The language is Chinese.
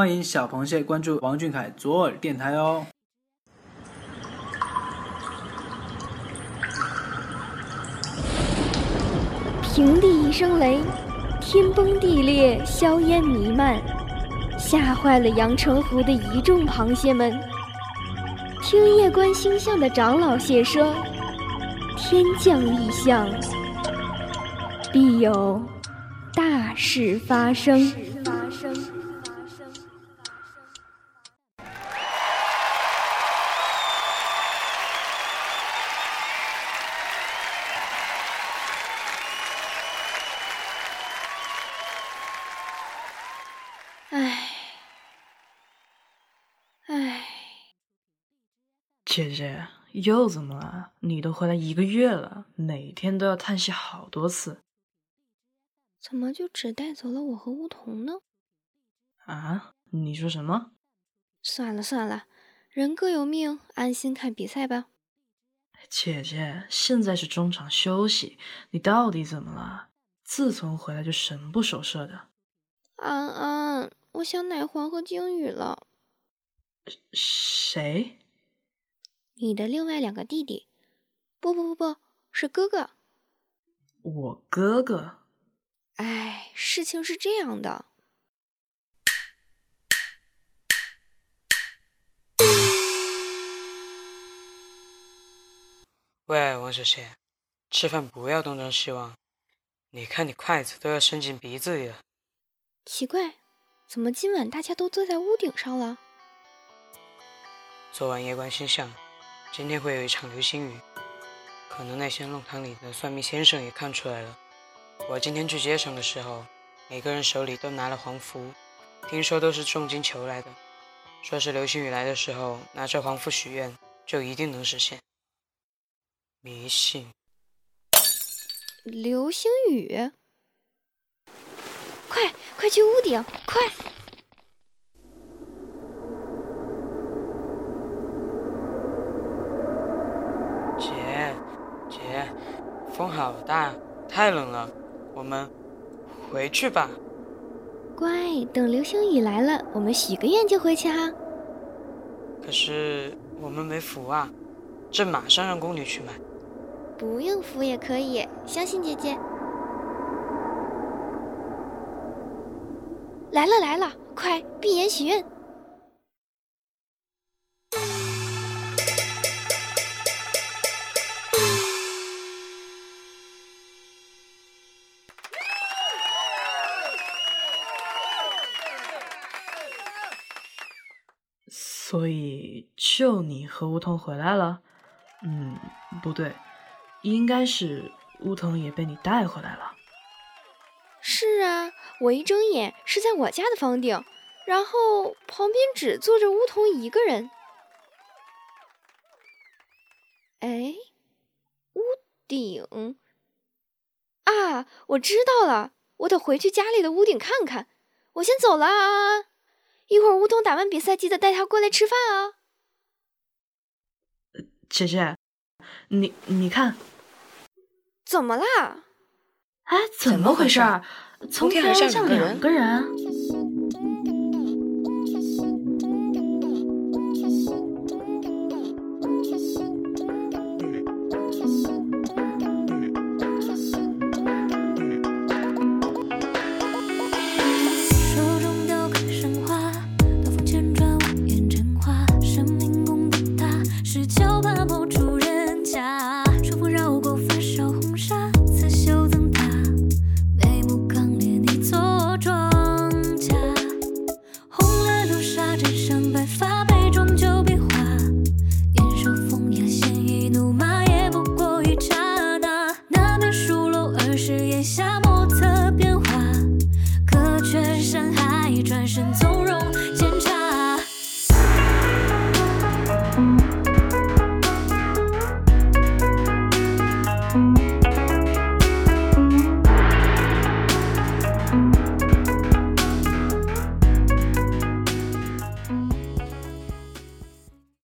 欢迎小螃蟹关注王俊凯左耳电台哦。平地一声雷，天崩地裂，硝烟弥漫，吓坏了阳澄湖的一众螃蟹们。听夜观星象的长老蟹说，天降异象，必有大事发生。姐姐又怎么了？你都回来一个月了，每天都要叹息好多次。怎么就只带走了我和梧桐呢？啊？你说什么？算了算了，人各有命，安心看比赛吧。姐姐，现在是中场休息，你到底怎么了？自从回来就神不守舍的。安安，我想奶黄和鲸鱼了。谁？你的另外两个弟弟，不不不不是哥哥。我哥哥。哎，事情是这样的。喂，王小贤，吃饭不要东张西望，你看你筷子都要伸进鼻子里了。奇怪，怎么今晚大家都坐在屋顶上了？昨晚夜观星象。今天会有一场流星雨，可能那些弄堂里的算命先生也看出来了。我今天去街上的时候，每个人手里都拿了黄符，听说都是重金求来的，说是流星雨来的时候拿着黄符许愿，就一定能实现。迷信。流星雨，快快去屋顶，快！风好大，太冷了，我们回去吧。乖，等流星雨来了，我们许个愿就回去哈。可是我们没符啊，这马上让宫女去买。不用符也可以，相信姐姐。来了来了，快闭眼许愿。所以，就你和梧桐回来了？嗯，不对，应该是梧桐也被你带回来了。是啊，我一睁眼是在我家的房顶，然后旁边只坐着梧桐一个人。哎，屋顶啊，我知道了，我得回去家里的屋顶看看。我先走了啊。一会儿梧桐打完比赛，记得带他过来吃饭啊！姐姐，你你看，怎么啦？哎，怎么回事？从天而降两个人。